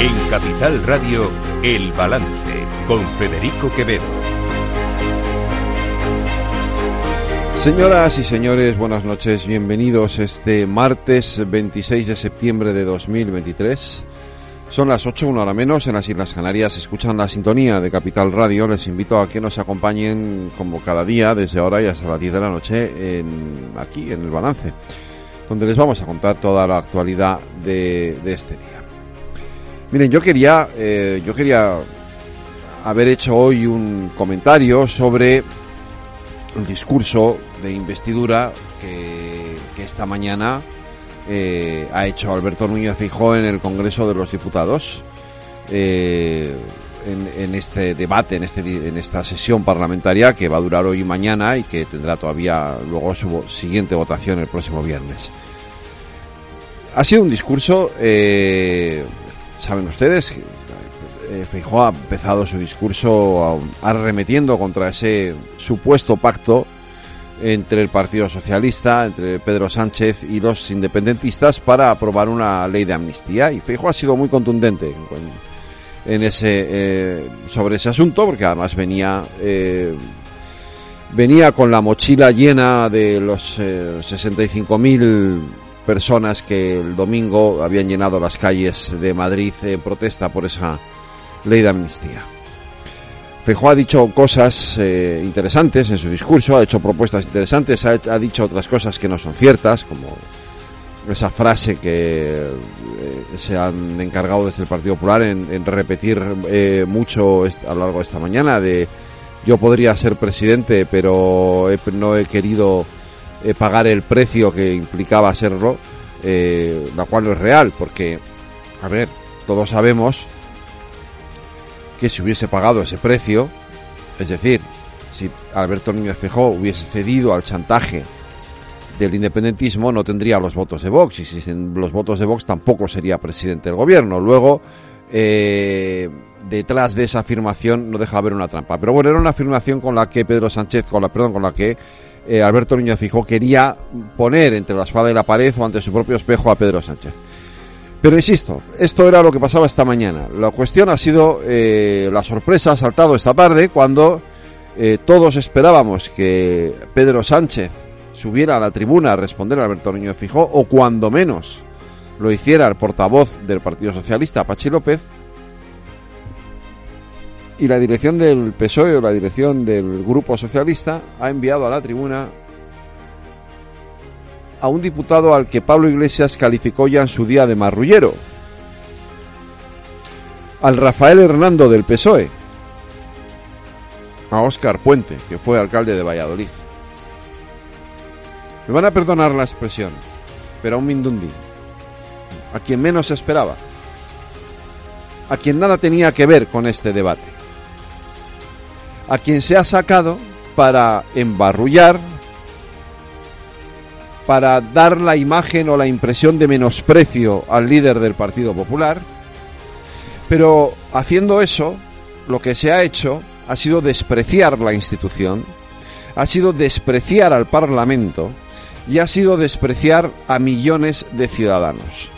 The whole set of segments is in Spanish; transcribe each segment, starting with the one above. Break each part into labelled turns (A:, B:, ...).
A: En Capital Radio, El Balance, con Federico Quevedo.
B: Señoras y señores, buenas noches, bienvenidos este martes 26 de septiembre de 2023. Son las 8, una hora menos, en las Islas Canarias escuchan la sintonía de Capital Radio. Les invito a que nos acompañen como cada día, desde ahora y hasta las 10 de la noche, aquí en el balance, donde les vamos a contar toda la actualidad de, este día. Miren, yo quería, eh, yo quería haber hecho hoy un comentario sobre el discurso de investidura que, esta mañana eh, ha hecho Alberto Núñez Fijó en el Congreso de los Diputados. Eh, en, este debate, en, este, en esta sesión parlamentaria que va a durar hoy y mañana y que tendrá todavía luego su siguiente votación el próximo viernes. Ha sido un discurso, saben ustedes, eh, Feijó ha empezado su discurso arremetiendo contra ese supuesto pacto entre el Partido Socialista, entre Pedro Sánchez y los independentistas para aprobar una ley de amnistía. Y Feijóo ha sido muy contundente en ese, eh, sobre ese asunto, porque además venía, eh, venía con la mochila llena de los eh, 65.000 personas que el domingo habían llenado las calles de Madrid en protesta por esa ley de amnistía. Feijóo ha dicho cosas eh, interesantes en su discurso, ha hecho propuestas interesantes, ha, dicho otras cosas que no son ciertas, como esa frase que eh, se han encargado desde el Partido Popular en, repetir eh, mucho a lo largo de esta mañana, de yo podría ser presidente, pero no he querido pagar el precio que implicaba serlo, la cual no es real, porque, a ver, todos sabemos que si hubiese pagado ese precio, es decir, si Alberto Núñez Feijóo hubiese cedido al chantaje del independentismo, no tendría los votos de Vox, y si los votos de Vox tampoco sería presidente del gobierno. Luego, eh, detrás de esa afirmación no deja de haber una trampa. Pero bueno, era una afirmación con la que Pedro Sánchez, con la, perdón, con la que eh, Alberto Núñez Feijóo quería poner entre la espada y la pared o ante su propio espejo a Pedro Sánchez. Pero insisto, esto era lo que pasaba esta mañana. La cuestión ha sido eh, la sorpresa ha saltado esta tarde cuando todos esperábamos que Pedro Sánchez subiera a la tribuna a responder a Alberto Niño Fijó o cuando menos lo hiciera el portavoz del Partido Socialista, Pachi López, y la dirección del PSOE o la dirección del Grupo Socialista ha enviado a la tribuna a un diputado al que Pablo Iglesias calificó ya en su día de marrullero, al Rafael Hernando del PSOE, a Óscar Puente, que fue alcalde de Valladolid. Me van a perdonar la expresión, pero a un Mindundi, a quien menos esperaba, a quien nada tenía que ver con este debate, a quien se ha sacado para embarrullar, para dar la imagen o la impresión de menosprecio al líder del Partido Popular, pero haciendo eso, lo que se ha hecho ha sido despreciar la institución, ha sido despreciar al Parlamento y ha sido despreciar a millones de ciudadanos.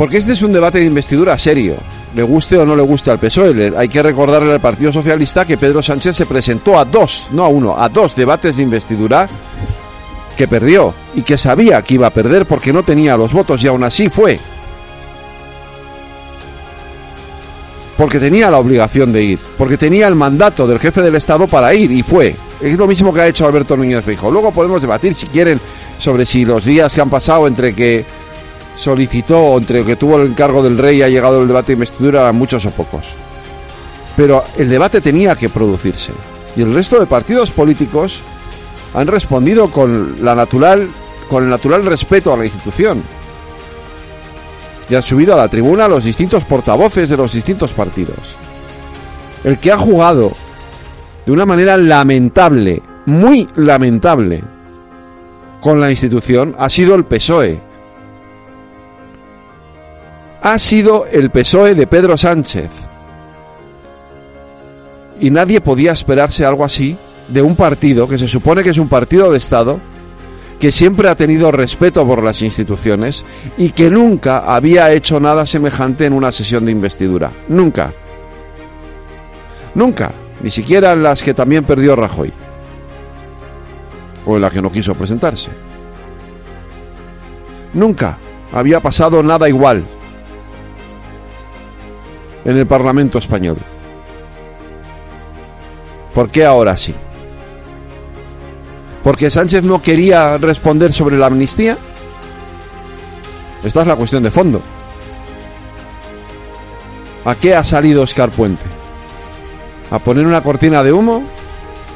B: Porque este es un debate de investidura serio, le guste o no le guste al PSOE. Hay que recordarle al Partido Socialista que Pedro Sánchez se presentó a dos, no a uno, a dos debates de investidura que perdió y que sabía que iba a perder porque no tenía los votos y aún así fue. Porque tenía la obligación de ir, porque tenía el mandato del jefe del Estado para ir y fue. Es lo mismo que ha hecho Alberto Núñez Feijóo. Luego podemos debatir si quieren sobre si los días que han pasado entre que solicitó, entre que tuvo el encargo del rey y ha llegado el debate de investidura, eran muchos o pocos. Pero el debate tenía que producirse. Y el resto de partidos políticos han respondido con la natural, con el natural respeto a la institución. Y han subido a la tribuna los distintos portavoces de los distintos partidos. El que ha jugado de una manera lamentable, muy lamentable, con la institución ha sido el PSOE, ha sido el PSOE de Pedro Sánchez. Y nadie podía esperarse algo así de un partido que se supone que es un partido de Estado, que siempre ha tenido respeto por las instituciones y que nunca había hecho nada semejante en una sesión de investidura. Nunca. Nunca. Ni siquiera en las que también perdió Rajoy. O en la que no quiso presentarse. Nunca había pasado nada igual en el Parlamento español. ¿Por qué ahora sí? porque Sánchez no quería responder sobre la amnistía? Esta es la cuestión de fondo. ¿A qué ha salido Oscar Puente? ¿A poner una cortina de humo?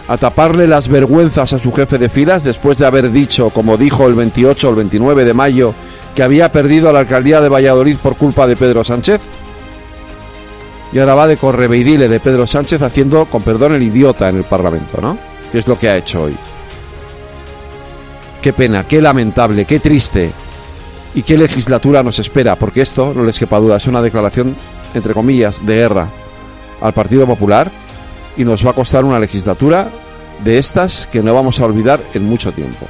B: ¿A taparle las vergüenzas a su jefe de filas después de haber dicho, como dijo el 28 o el 29 de mayo, que había perdido la alcaldía de Valladolid por culpa de Pedro Sánchez? Y ahora va de correveidile de Pedro Sánchez haciendo, con perdón, el idiota en el Parlamento, ¿no? Que es lo que ha hecho hoy. Qué pena, qué lamentable, qué triste. ¿Y qué legislatura nos espera? Porque esto, no les quepa duda, es una declaración, entre comillas, de guerra al Partido Popular y nos va a costar una legislatura de estas que no vamos a olvidar en mucho tiempo.